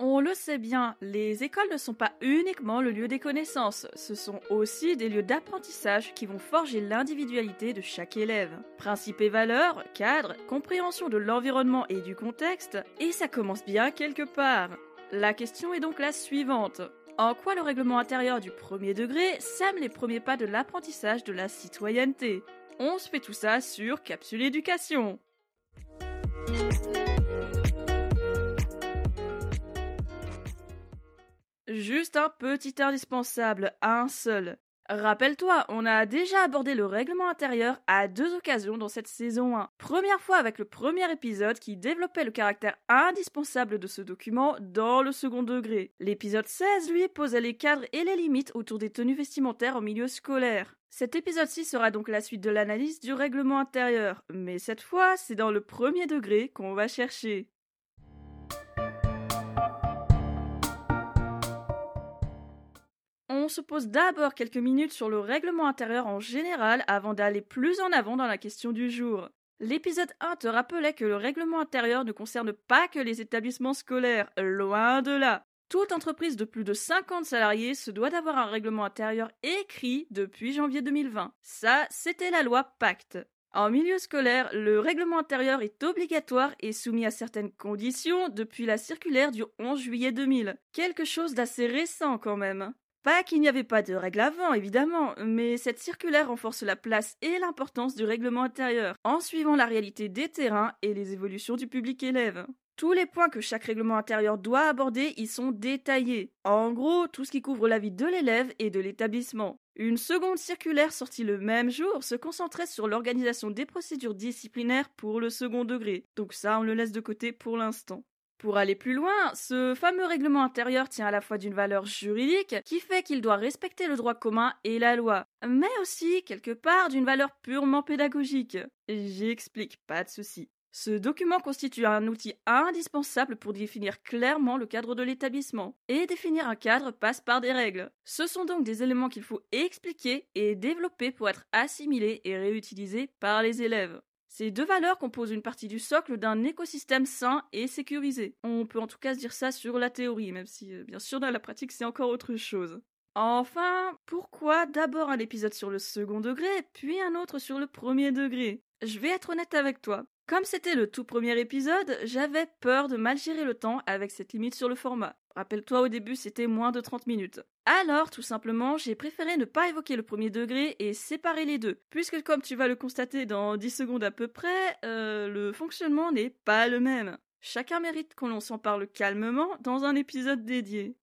On le sait bien, les écoles ne sont pas uniquement le lieu des connaissances, ce sont aussi des lieux d'apprentissage qui vont forger l'individualité de chaque élève. Principes et valeurs, cadre, compréhension de l'environnement et du contexte, et ça commence bien quelque part. La question est donc la suivante. En quoi le règlement intérieur du premier degré sème les premiers pas de l'apprentissage de la citoyenneté? On se fait tout ça sur Capsule Éducation. Juste un petit indispensable, un seul. Rappelle-toi, on a déjà abordé le règlement intérieur à deux occasions dans cette saison 1. Première fois avec le premier épisode qui développait le caractère indispensable de ce document dans le second degré. L'épisode 16, lui, posait les cadres et les limites autour des tenues vestimentaires en milieu scolaire. Cet épisode-ci sera donc la suite de l'analyse du règlement intérieur, mais cette fois, c'est dans le premier degré qu'on va chercher. On se pose d'abord quelques minutes sur le règlement intérieur en général avant d'aller plus en avant dans la question du jour. L'épisode 1 te rappelait que le règlement intérieur ne concerne pas que les établissements scolaires, loin de là. Toute entreprise de plus de 50 salariés se doit d'avoir un règlement intérieur écrit depuis janvier 2020. Ça, c'était la loi Pacte. En milieu scolaire, le règlement intérieur est obligatoire et soumis à certaines conditions depuis la circulaire du 11 juillet 2000. Quelque chose d'assez récent quand même. Pas qu'il n'y avait pas de règles avant, évidemment, mais cette circulaire renforce la place et l'importance du règlement intérieur, en suivant la réalité des terrains et les évolutions du public élève. Tous les points que chaque règlement intérieur doit aborder y sont détaillés. En gros, tout ce qui couvre la vie de l'élève et de l'établissement. Une seconde circulaire sortie le même jour se concentrait sur l'organisation des procédures disciplinaires pour le second degré. Donc ça, on le laisse de côté pour l'instant. Pour aller plus loin, ce fameux règlement intérieur tient à la fois d'une valeur juridique qui fait qu'il doit respecter le droit commun et la loi, mais aussi quelque part d'une valeur purement pédagogique. J'explique, pas de souci. Ce document constitue un outil indispensable pour définir clairement le cadre de l'établissement. Et définir un cadre passe par des règles. Ce sont donc des éléments qu'il faut expliquer et développer pour être assimilés et réutilisés par les élèves. Ces deux valeurs composent une partie du socle d'un écosystème sain et sécurisé. On peut en tout cas se dire ça sur la théorie, même si euh, bien sûr dans la pratique c'est encore autre chose. Enfin, pourquoi d'abord un épisode sur le second degré, puis un autre sur le premier degré? Je vais être honnête avec toi. Comme c'était le tout premier épisode, j'avais peur de mal gérer le temps avec cette limite sur le format. Rappelle-toi, au début, c'était moins de 30 minutes. Alors, tout simplement, j'ai préféré ne pas évoquer le premier degré et séparer les deux, puisque comme tu vas le constater dans 10 secondes à peu près, euh, le fonctionnement n'est pas le même. Chacun mérite qu'on l'on s'en parle calmement dans un épisode dédié.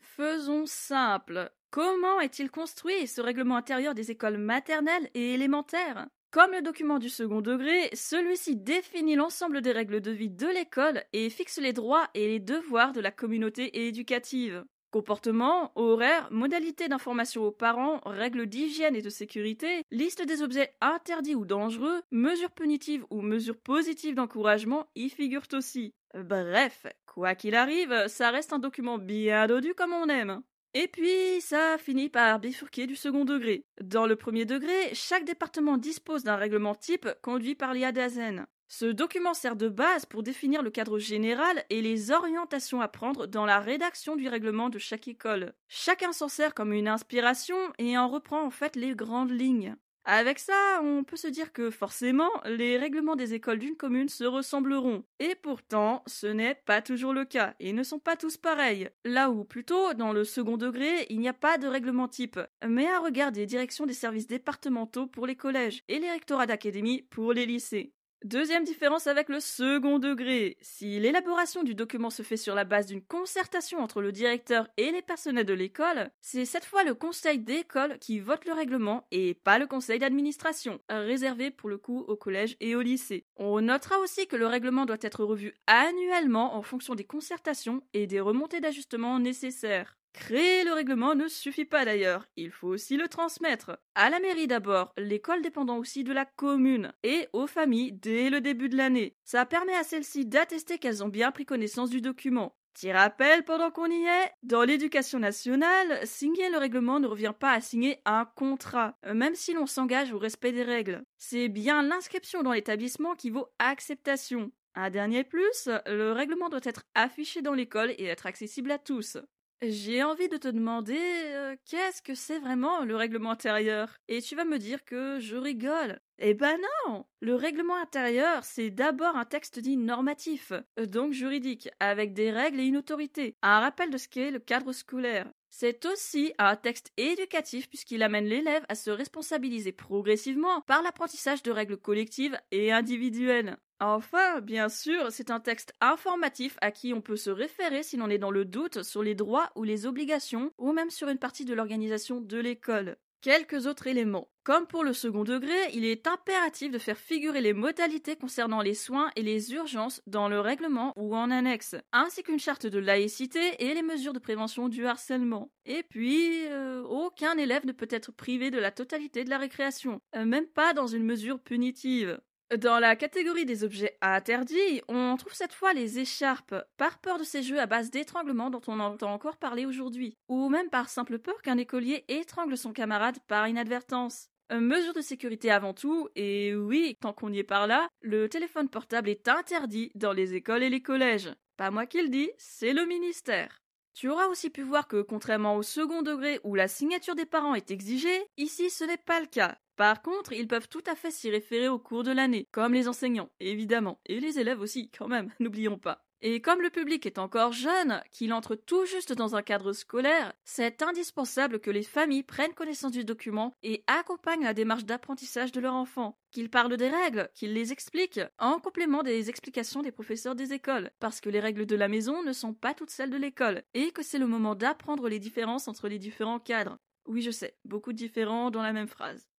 Faisons simple. Comment est-il construit ce règlement intérieur des écoles maternelles et élémentaires? Comme le document du second degré, celui-ci définit l'ensemble des règles de vie de l'école et fixe les droits et les devoirs de la communauté éducative. Comportement, horaire, modalités d'information aux parents, règles d'hygiène et de sécurité, liste des objets interdits ou dangereux, mesures punitives ou mesures positives d'encouragement y figurent aussi. Bref, quoi qu'il arrive, ça reste un document bien dodu comme on aime. Et puis, ça finit par bifurquer du second degré. Dans le premier degré, chaque département dispose d'un règlement type conduit par l'IADAZEN. Ce document sert de base pour définir le cadre général et les orientations à prendre dans la rédaction du règlement de chaque école. Chacun s'en sert comme une inspiration et en reprend en fait les grandes lignes. Avec ça, on peut se dire que forcément, les règlements des écoles d'une commune se ressembleront. Et pourtant, ce n'est pas toujours le cas, et ne sont pas tous pareils. Là où, plutôt, dans le second degré, il n'y a pas de règlement type, mais un regard des directions des services départementaux pour les collèges et les rectorats d'académie pour les lycées. Deuxième différence avec le second degré. Si l'élaboration du document se fait sur la base d'une concertation entre le directeur et les personnels de l'école, c'est cette fois le conseil d'école qui vote le règlement et pas le conseil d'administration, réservé pour le coup au collège et au lycée. On notera aussi que le règlement doit être revu annuellement en fonction des concertations et des remontées d'ajustement nécessaires. Créer le règlement ne suffit pas d'ailleurs, il faut aussi le transmettre. À la mairie d'abord, l'école dépendant aussi de la commune, et aux familles dès le début de l'année. Ça permet à celles-ci d'attester qu'elles ont bien pris connaissance du document. Petit rappel pendant qu'on y est, dans l'éducation nationale, signer le règlement ne revient pas à signer un contrat, même si l'on s'engage au respect des règles. C'est bien l'inscription dans l'établissement qui vaut acceptation. Un dernier plus, le règlement doit être affiché dans l'école et être accessible à tous. J'ai envie de te demander euh, qu'est-ce que c'est vraiment le règlement intérieur? Et tu vas me dire que je rigole. Eh ben non Le règlement intérieur, c'est d'abord un texte dit normatif, euh, donc juridique, avec des règles et une autorité, un rappel de ce qu'est le cadre scolaire. C'est aussi un texte éducatif puisqu'il amène l'élève à se responsabiliser progressivement par l'apprentissage de règles collectives et individuelles. Enfin, bien sûr, c'est un texte informatif à qui on peut se référer si l'on est dans le doute sur les droits ou les obligations, ou même sur une partie de l'organisation de l'école. Quelques autres éléments. Comme pour le second degré, il est impératif de faire figurer les modalités concernant les soins et les urgences dans le règlement ou en annexe, ainsi qu'une charte de laïcité et les mesures de prévention du harcèlement. Et puis, euh, aucun élève ne peut être privé de la totalité de la récréation, euh, même pas dans une mesure punitive. Dans la catégorie des objets interdits, on trouve cette fois les écharpes, par peur de ces jeux à base d'étranglement dont on entend encore parler aujourd'hui, ou même par simple peur qu'un écolier étrangle son camarade par inadvertance. Mesure de sécurité avant tout, et oui, tant qu'on y est par là, le téléphone portable est interdit dans les écoles et les collèges. Pas moi qui le dis, c'est le ministère. Tu auras aussi pu voir que, contrairement au second degré où la signature des parents est exigée, ici ce n'est pas le cas. Par contre, ils peuvent tout à fait s'y référer au cours de l'année, comme les enseignants, évidemment, et les élèves aussi, quand même, n'oublions pas. Et comme le public est encore jeune, qu'il entre tout juste dans un cadre scolaire, c'est indispensable que les familles prennent connaissance du document et accompagnent la démarche d'apprentissage de leur enfant, qu'ils parlent des règles, qu'ils les expliquent, en complément des explications des professeurs des écoles, parce que les règles de la maison ne sont pas toutes celles de l'école, et que c'est le moment d'apprendre les différences entre les différents cadres. Oui, je sais, beaucoup de différents dans la même phrase.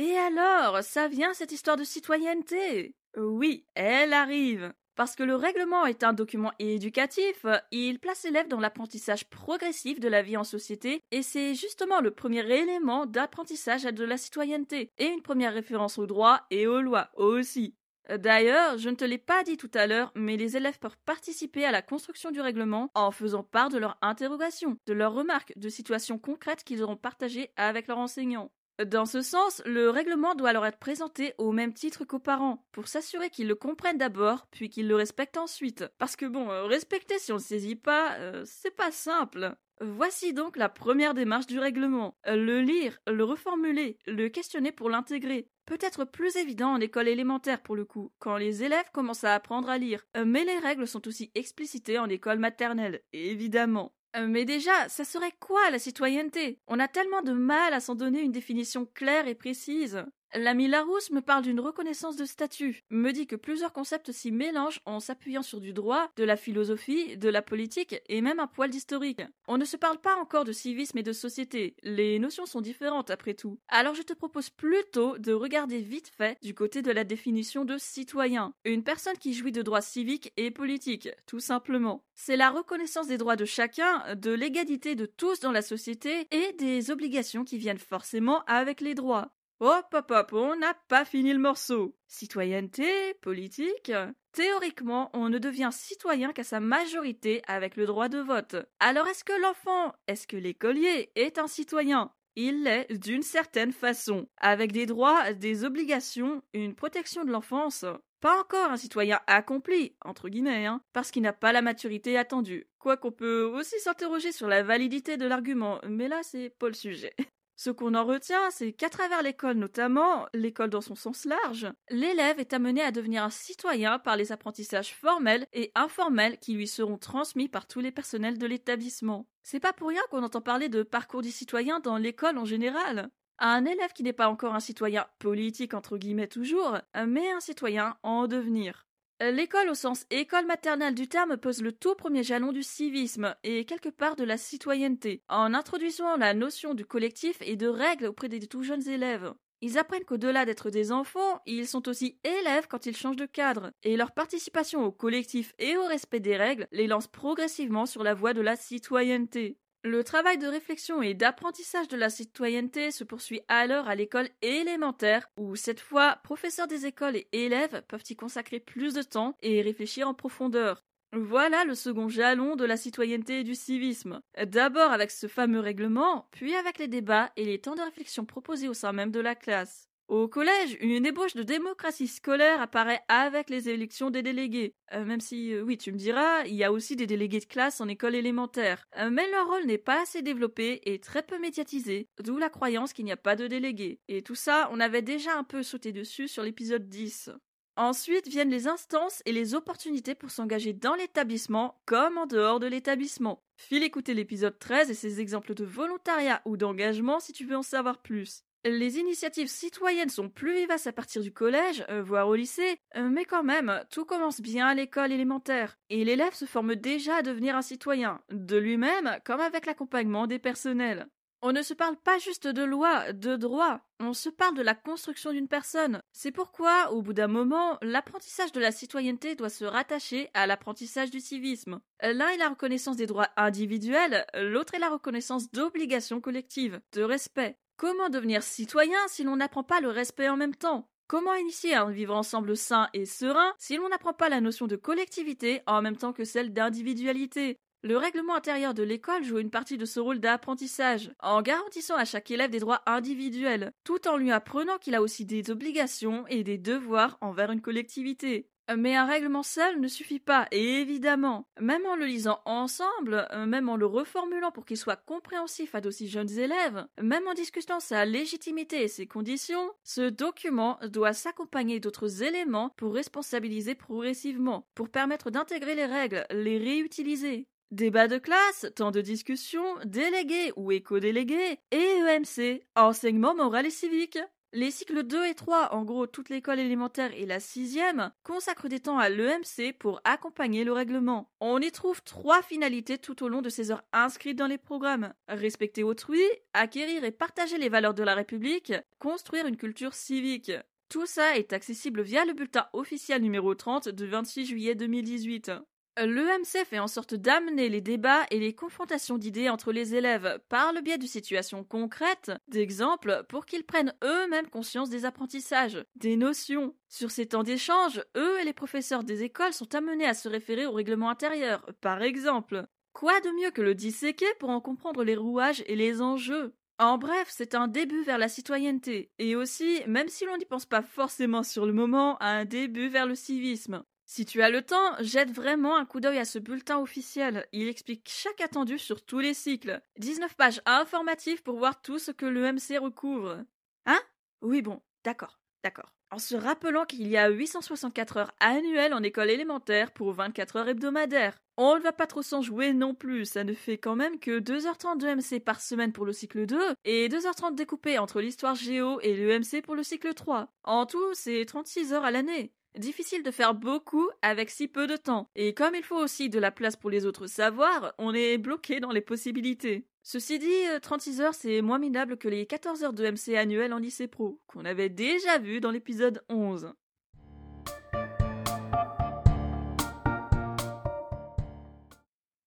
Et alors, ça vient cette histoire de citoyenneté? Oui, elle arrive. Parce que le règlement est un document éducatif, il place l'élève dans l'apprentissage progressif de la vie en société, et c'est justement le premier élément d'apprentissage de la citoyenneté, et une première référence aux droits et aux lois aussi. D'ailleurs, je ne te l'ai pas dit tout à l'heure, mais les élèves peuvent participer à la construction du règlement en faisant part de leurs interrogations, de leurs remarques, de situations concrètes qu'ils auront partagées avec leurs enseignants. Dans ce sens, le règlement doit alors être présenté au même titre qu'aux parents, pour s'assurer qu'ils le comprennent d'abord, puis qu'ils le respectent ensuite. Parce que bon, euh, respecter si on ne saisit pas, euh, c'est pas simple. Voici donc la première démarche du règlement. Le lire, le reformuler, le questionner pour l'intégrer. Peut être plus évident en école élémentaire pour le coup, quand les élèves commencent à apprendre à lire. Mais les règles sont aussi explicitées en école maternelle, évidemment. Euh, mais déjà, ça serait quoi la citoyenneté? On a tellement de mal à s'en donner une définition claire et précise. L'ami Larousse me parle d'une reconnaissance de statut, me dit que plusieurs concepts s'y mélangent en s'appuyant sur du droit, de la philosophie, de la politique et même un poil d'historique. On ne se parle pas encore de civisme et de société, les notions sont différentes après tout. Alors je te propose plutôt de regarder vite fait du côté de la définition de citoyen, une personne qui jouit de droits civiques et politiques, tout simplement. C'est la reconnaissance des droits de chacun, de l'égalité de tous dans la société et des obligations qui viennent forcément avec les droits. Hop hop hop, on n'a pas fini le morceau. Citoyenneté, politique. Théoriquement, on ne devient citoyen qu'à sa majorité avec le droit de vote. Alors est-ce que l'enfant, est-ce que l'écolier est un citoyen? Il l'est d'une certaine façon, avec des droits, des obligations, une protection de l'enfance. Pas encore un citoyen accompli, entre guillemets, hein, parce qu'il n'a pas la maturité attendue. Quoiqu'on peut aussi s'interroger sur la validité de l'argument, mais là c'est pas le sujet. Ce qu'on en retient, c'est qu'à travers l'école notamment, l'école dans son sens large, l'élève est amené à devenir un citoyen par les apprentissages formels et informels qui lui seront transmis par tous les personnels de l'établissement. C'est pas pour rien qu'on entend parler de parcours du citoyen dans l'école en général. Un élève qui n'est pas encore un citoyen politique entre guillemets toujours, mais un citoyen en devenir. L'école au sens école maternelle du terme pose le tout premier jalon du civisme et quelque part de la citoyenneté, en introduisant la notion du collectif et de règles auprès des tout jeunes élèves. Ils apprennent qu'au-delà d'être des enfants, ils sont aussi élèves quand ils changent de cadre, et leur participation au collectif et au respect des règles les lance progressivement sur la voie de la citoyenneté. Le travail de réflexion et d'apprentissage de la citoyenneté se poursuit alors à l'école élémentaire, où cette fois, professeurs des écoles et élèves peuvent y consacrer plus de temps et réfléchir en profondeur. Voilà le second jalon de la citoyenneté et du civisme. D'abord avec ce fameux règlement, puis avec les débats et les temps de réflexion proposés au sein même de la classe. Au collège, une ébauche de démocratie scolaire apparaît avec les élections des délégués. Euh, même si, euh, oui, tu me diras, il y a aussi des délégués de classe en école élémentaire. Euh, mais leur rôle n'est pas assez développé et très peu médiatisé, d'où la croyance qu'il n'y a pas de délégués. Et tout ça, on avait déjà un peu sauté dessus sur l'épisode 10. Ensuite viennent les instances et les opportunités pour s'engager dans l'établissement comme en dehors de l'établissement. File écouter l'épisode 13 et ses exemples de volontariat ou d'engagement si tu veux en savoir plus. Les initiatives citoyennes sont plus vivaces à partir du collège, euh, voire au lycée, euh, mais quand même, tout commence bien à l'école élémentaire, et l'élève se forme déjà à devenir un citoyen, de lui-même comme avec l'accompagnement des personnels. On ne se parle pas juste de loi, de droit, on se parle de la construction d'une personne. C'est pourquoi, au bout d'un moment, l'apprentissage de la citoyenneté doit se rattacher à l'apprentissage du civisme. L'un est la reconnaissance des droits individuels, l'autre est la reconnaissance d'obligations collectives, de respect. Comment devenir citoyen si l'on n'apprend pas le respect en même temps? Comment initier un vivre ensemble sain et serein si l'on n'apprend pas la notion de collectivité en même temps que celle d'individualité? Le règlement intérieur de l'école joue une partie de ce rôle d'apprentissage, en garantissant à chaque élève des droits individuels, tout en lui apprenant qu'il a aussi des obligations et des devoirs envers une collectivité. Mais un règlement seul ne suffit pas, et évidemment. Même en le lisant ensemble, même en le reformulant pour qu'il soit compréhensif à d'aussi jeunes élèves, même en discutant sa légitimité et ses conditions, ce document doit s'accompagner d'autres éléments pour responsabiliser progressivement, pour permettre d'intégrer les règles, les réutiliser. Débat de classe, temps de discussion, délégués ou éco-délégués, et EMC, enseignement moral et civique. Les cycles 2 et 3, en gros toute l'école élémentaire et la sixième, consacrent des temps à l'EMC pour accompagner le règlement. On y trouve trois finalités tout au long de ces heures inscrites dans les programmes. Respecter autrui, acquérir et partager les valeurs de la République, construire une culture civique. Tout ça est accessible via le bulletin officiel numéro 30 du 26 juillet 2018. L'EMC fait en sorte d'amener les débats et les confrontations d'idées entre les élèves par le biais de situations concrètes, d'exemples, pour qu'ils prennent eux-mêmes conscience des apprentissages, des notions. Sur ces temps d'échange, eux et les professeurs des écoles sont amenés à se référer au règlement intérieur, par exemple. Quoi de mieux que le disséquer pour en comprendre les rouages et les enjeux? En bref, c'est un début vers la citoyenneté, et aussi, même si l'on n'y pense pas forcément sur le moment, un début vers le civisme. Si tu as le temps, jette vraiment un coup d'œil à ce bulletin officiel. Il explique chaque attendu sur tous les cycles. 19 pages informatives pour voir tout ce que l'EMC recouvre. Hein? Oui, bon, d'accord, d'accord. En se rappelant qu'il y a 864 heures annuelles en école élémentaire pour 24 heures hebdomadaires. On ne va pas trop s'en jouer non plus, ça ne fait quand même que 2h30 d'EMC par semaine pour le cycle 2 et 2h30 découpées entre l'histoire géo et l'EMC pour le cycle 3. En tout, c'est 36 heures à l'année. Difficile de faire beaucoup avec si peu de temps. Et comme il faut aussi de la place pour les autres savoirs, on est bloqué dans les possibilités. Ceci dit, 36 euh, heures, c'est moins minable que les 14 heures de MC annuel en lycée pro, qu'on avait déjà vu dans l'épisode 11.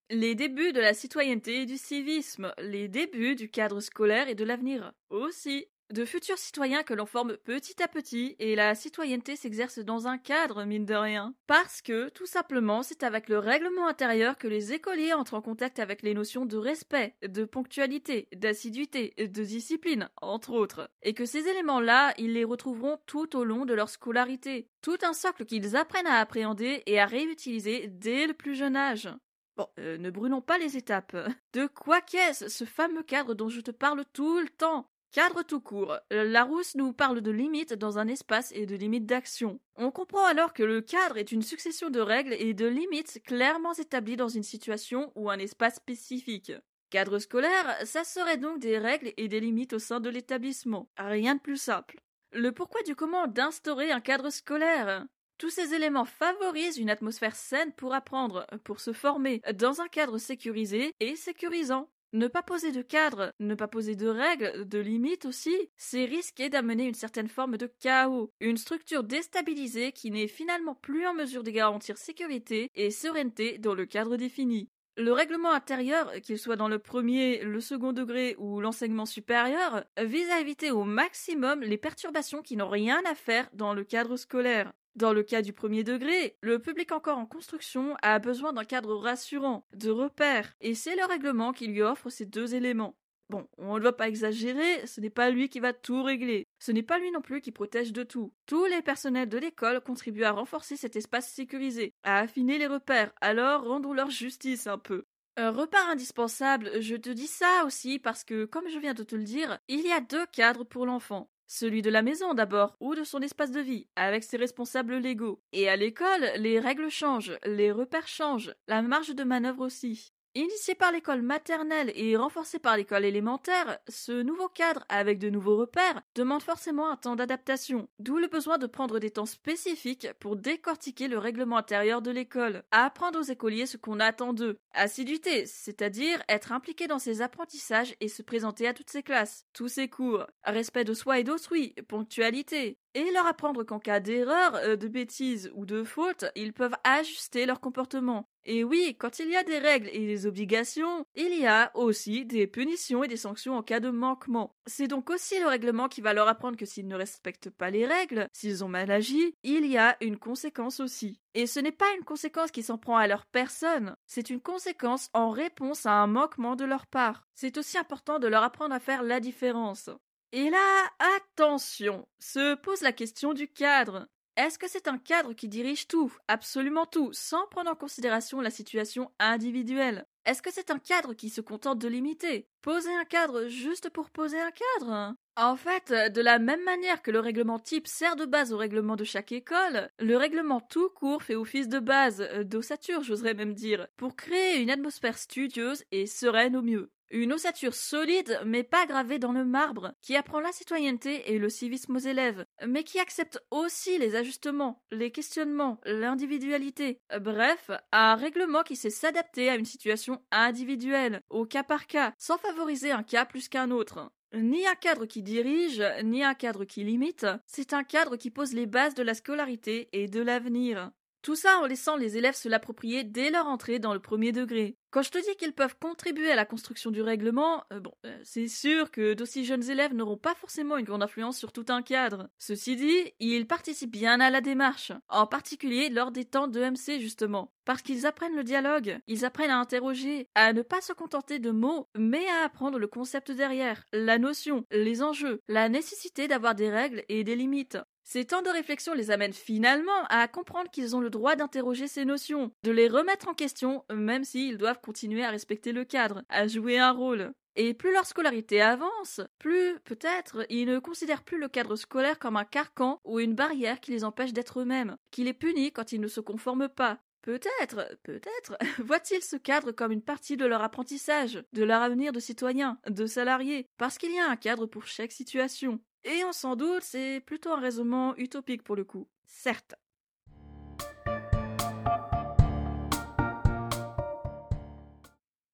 Les débuts de la citoyenneté et du civisme, les débuts du cadre scolaire et de l'avenir aussi de futurs citoyens que l'on forme petit à petit et la citoyenneté s'exerce dans un cadre, mine de rien. Parce que, tout simplement, c'est avec le règlement intérieur que les écoliers entrent en contact avec les notions de respect, de ponctualité, d'assiduité, de discipline, entre autres. Et que ces éléments-là, ils les retrouveront tout au long de leur scolarité. Tout un socle qu'ils apprennent à appréhender et à réutiliser dès le plus jeune âge. Bon, euh, ne brûlons pas les étapes. De quoi qu'est-ce, ce fameux cadre dont je te parle tout le temps? Cadre tout court. Larousse nous parle de limites dans un espace et de limites d'action. On comprend alors que le cadre est une succession de règles et de limites clairement établies dans une situation ou un espace spécifique. Cadre scolaire, ça serait donc des règles et des limites au sein de l'établissement. Rien de plus simple. Le pourquoi du comment d'instaurer un cadre scolaire tous ces éléments favorisent une atmosphère saine pour apprendre, pour se former, dans un cadre sécurisé et sécurisant. Ne pas poser de cadre, ne pas poser de règles, de limites aussi, c'est risquer d'amener une certaine forme de chaos, une structure déstabilisée qui n'est finalement plus en mesure de garantir sécurité et sérénité dans le cadre défini. Le règlement intérieur, qu'il soit dans le premier, le second degré ou l'enseignement supérieur, vise à éviter au maximum les perturbations qui n'ont rien à faire dans le cadre scolaire. Dans le cas du premier degré, le public encore en construction a besoin d'un cadre rassurant, de repères, et c'est le règlement qui lui offre ces deux éléments. Bon, on ne va pas exagérer, ce n'est pas lui qui va tout régler. Ce n'est pas lui non plus qui protège de tout. Tous les personnels de l'école contribuent à renforcer cet espace sécurisé, à affiner les repères, alors rendons leur justice un peu. Un indispensable, je te dis ça aussi parce que, comme je viens de te le dire, il y a deux cadres pour l'enfant. Celui de la maison d'abord, ou de son espace de vie, avec ses responsables légaux. Et à l'école, les règles changent, les repères changent, la marge de manœuvre aussi. Initié par l'école maternelle et renforcé par l'école élémentaire, ce nouveau cadre avec de nouveaux repères demande forcément un temps d'adaptation, d'où le besoin de prendre des temps spécifiques pour décortiquer le règlement intérieur de l'école, apprendre aux écoliers ce qu'on attend d'eux, assiduité, c'est-à-dire être impliqué dans ses apprentissages et se présenter à toutes ses classes, tous ses cours, respect de soi et d'autrui, ponctualité, et leur apprendre qu'en cas d'erreur, euh, de bêtise ou de faute, ils peuvent ajuster leur comportement. Et oui, quand il y a des règles et des obligations, il y a aussi des punitions et des sanctions en cas de manquement. C'est donc aussi le règlement qui va leur apprendre que s'ils ne respectent pas les règles, s'ils ont mal agi, il y a une conséquence aussi. Et ce n'est pas une conséquence qui s'en prend à leur personne, c'est une conséquence en réponse à un manquement de leur part. C'est aussi important de leur apprendre à faire la différence. Et là, attention, se pose la question du cadre. Est-ce que c'est un cadre qui dirige tout, absolument tout, sans prendre en considération la situation individuelle? Est-ce que c'est un cadre qui se contente de limiter? Poser un cadre juste pour poser un cadre? En fait, de la même manière que le règlement type sert de base au règlement de chaque école, le règlement tout court fait office de base, euh, d'ossature j'oserais même dire, pour créer une atmosphère studieuse et sereine au mieux. Une ossature solide, mais pas gravée dans le marbre, qui apprend la citoyenneté et le civisme aux élèves, mais qui accepte aussi les ajustements, les questionnements, l'individualité. Bref, un règlement qui sait s'adapter à une situation individuelle, au cas par cas, sans favoriser un cas plus qu'un autre. Ni un cadre qui dirige, ni un cadre qui limite, c'est un cadre qui pose les bases de la scolarité et de l'avenir. Tout ça en laissant les élèves se l'approprier dès leur entrée dans le premier degré. Quand je te dis qu'ils peuvent contribuer à la construction du règlement, euh, bon, euh, c'est sûr que d'aussi jeunes élèves n'auront pas forcément une grande influence sur tout un cadre. Ceci dit, ils participent bien à la démarche, en particulier lors des temps d'EMC justement, parce qu'ils apprennent le dialogue, ils apprennent à interroger, à ne pas se contenter de mots, mais à apprendre le concept derrière, la notion, les enjeux, la nécessité d'avoir des règles et des limites. Ces temps de réflexion les amènent finalement à comprendre qu'ils ont le droit d'interroger ces notions, de les remettre en question, même s'ils doivent continuer à respecter le cadre, à jouer un rôle. Et plus leur scolarité avance, plus, peut-être, ils ne considèrent plus le cadre scolaire comme un carcan ou une barrière qui les empêche d'être eux-mêmes, qui les punit quand ils ne se conforment pas. Peut-être, peut-être, voient-ils ce cadre comme une partie de leur apprentissage, de leur avenir de citoyen, de salarié, parce qu'il y a un cadre pour chaque situation. Et on s'en doute, c'est plutôt un raisonnement utopique pour le coup. Certes.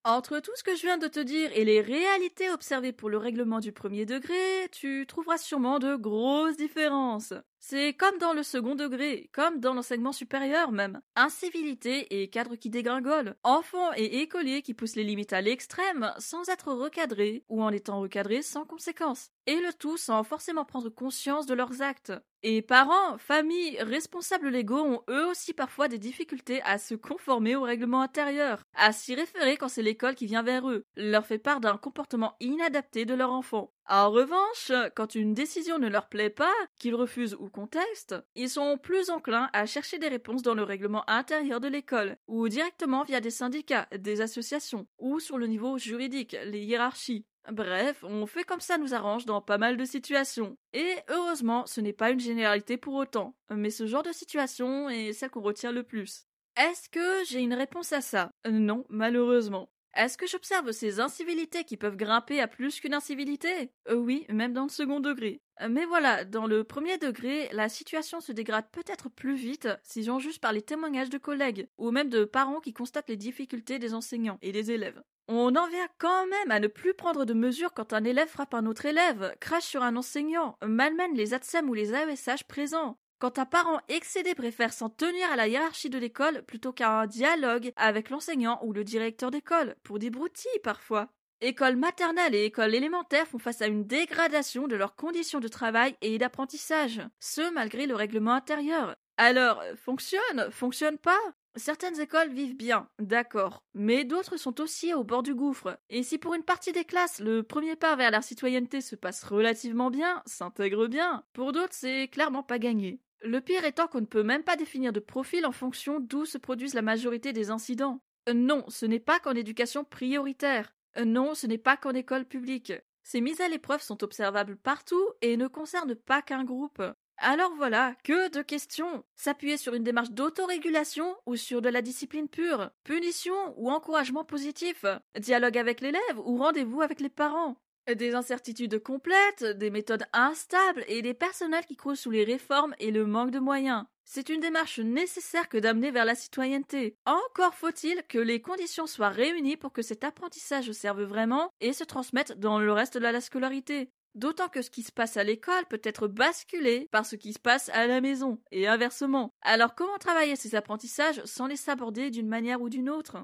Entre tout ce que je viens de te dire et les réalités observées pour le règlement du premier degré, tu trouveras sûrement de grosses différences. C'est comme dans le second degré, comme dans l'enseignement supérieur même. Incivilité et cadre qui dégringolent. Enfants et écoliers qui poussent les limites à l'extrême sans être recadrés ou en étant recadrés sans conséquence. Et le tout sans forcément prendre conscience de leurs actes. Et parents, familles, responsables légaux ont eux aussi parfois des difficultés à se conformer au règlement intérieur, à s'y référer quand c'est l'école qui vient vers eux, leur fait part d'un comportement inadapté de leur enfant. En revanche, quand une décision ne leur plaît pas, qu'ils refusent ou contestent, ils sont plus enclins à chercher des réponses dans le règlement intérieur de l'école, ou directement via des syndicats, des associations, ou sur le niveau juridique, les hiérarchies. Bref, on fait comme ça nous arrange dans pas mal de situations. Et heureusement, ce n'est pas une généralité pour autant, mais ce genre de situation est celle qu'on retient le plus. Est-ce que j'ai une réponse à ça? Non, malheureusement. Est-ce que j'observe ces incivilités qui peuvent grimper à plus qu'une incivilité? Euh, Oui, même dans le second degré. Euh, mais voilà, dans le premier degré, la situation se dégrade peut-être plus vite si j'en juge par les témoignages de collègues, ou même de parents qui constatent les difficultés des enseignants et des élèves. On en vient quand même à ne plus prendre de mesures quand un élève frappe un autre élève, crache sur un enseignant, malmène les ATSEM ou les AESH présents. Quand un parent excédé préfère s'en tenir à la hiérarchie de l'école plutôt qu'à un dialogue avec l'enseignant ou le directeur d'école, pour des broutilles parfois. École maternelle et école élémentaire font face à une dégradation de leurs conditions de travail et d'apprentissage, ce malgré le règlement intérieur. Alors, fonctionne, fonctionne pas? Certaines écoles vivent bien, d'accord, mais d'autres sont aussi au bord du gouffre. Et si pour une partie des classes, le premier pas vers la citoyenneté se passe relativement bien, s'intègre bien, pour d'autres c'est clairement pas gagné. Le pire étant qu'on ne peut même pas définir de profil en fonction d'où se produisent la majorité des incidents. Non, ce n'est pas qu'en éducation prioritaire. Non, ce n'est pas qu'en école publique. Ces mises à l'épreuve sont observables partout et ne concernent pas qu'un groupe. Alors voilà, que de questions. S'appuyer sur une démarche d'autorégulation ou sur de la discipline pure, punition ou encouragement positif, dialogue avec l'élève ou rendez-vous avec les parents. Des incertitudes complètes, des méthodes instables et des personnels qui croulent sous les réformes et le manque de moyens. C'est une démarche nécessaire que d'amener vers la citoyenneté. Encore faut-il que les conditions soient réunies pour que cet apprentissage serve vraiment et se transmette dans le reste de la scolarité. D'autant que ce qui se passe à l'école peut être basculé par ce qui se passe à la maison, et inversement. Alors comment travailler ces apprentissages sans les s'aborder d'une manière ou d'une autre?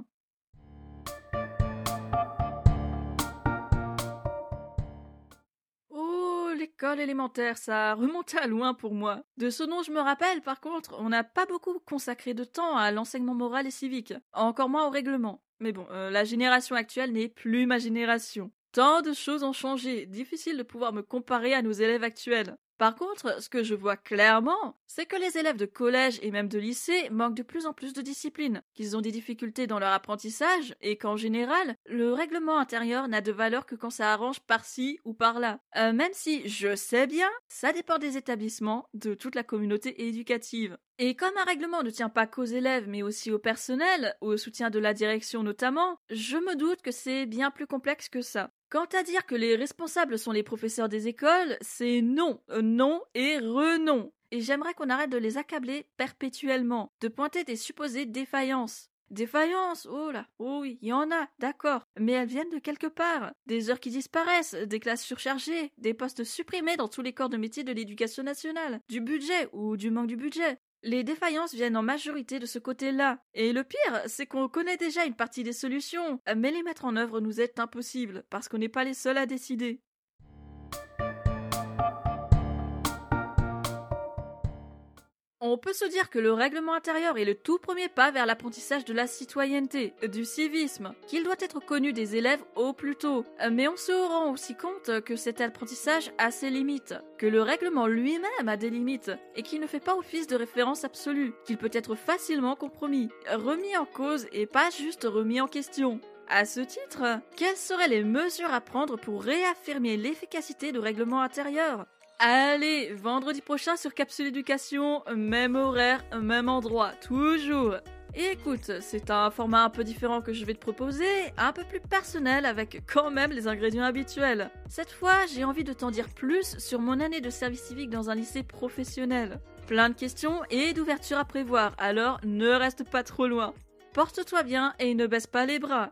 L'école élémentaire, ça remonte à loin pour moi. De ce dont je me rappelle, par contre, on n'a pas beaucoup consacré de temps à l'enseignement moral et civique, encore moins au règlement. Mais bon, euh, la génération actuelle n'est plus ma génération. Tant de choses ont changé, difficile de pouvoir me comparer à nos élèves actuels. Par contre, ce que je vois clairement, c'est que les élèves de collège et même de lycée manquent de plus en plus de discipline, qu'ils ont des difficultés dans leur apprentissage et qu'en général, le règlement intérieur n'a de valeur que quand ça arrange par-ci ou par-là. Euh, même si, je sais bien, ça dépend des établissements, de toute la communauté éducative. Et comme un règlement ne tient pas qu'aux élèves mais aussi au personnel, au soutien de la direction notamment, je me doute que c'est bien plus complexe que ça. Quant à dire que les responsables sont les professeurs des écoles, c'est non, euh, non et renon. Et j'aimerais qu'on arrête de les accabler perpétuellement, de pointer des supposées défaillances. Défaillances, oh là, oh oui, il y en a, d'accord, mais elles viennent de quelque part. Des heures qui disparaissent, des classes surchargées, des postes supprimés dans tous les corps de métier de l'éducation nationale, du budget ou du manque du budget. Les défaillances viennent en majorité de ce côté-là. Et le pire, c'est qu'on connaît déjà une partie des solutions, mais les mettre en œuvre nous est impossible, parce qu'on n'est pas les seuls à décider. On peut se dire que le règlement intérieur est le tout premier pas vers l'apprentissage de la citoyenneté, du civisme, qu'il doit être connu des élèves au plus tôt. Mais on se rend aussi compte que cet apprentissage a ses limites, que le règlement lui-même a des limites, et qu'il ne fait pas office de référence absolue, qu'il peut être facilement compromis, remis en cause et pas juste remis en question. À ce titre, quelles seraient les mesures à prendre pour réaffirmer l'efficacité du règlement intérieur? Allez, vendredi prochain sur Capsule Éducation, même horaire, même endroit, toujours. Et écoute, c'est un format un peu différent que je vais te proposer, un peu plus personnel avec quand même les ingrédients habituels. Cette fois, j'ai envie de t'en dire plus sur mon année de service civique dans un lycée professionnel. Plein de questions et d'ouvertures à prévoir, alors ne reste pas trop loin. Porte-toi bien et ne baisse pas les bras.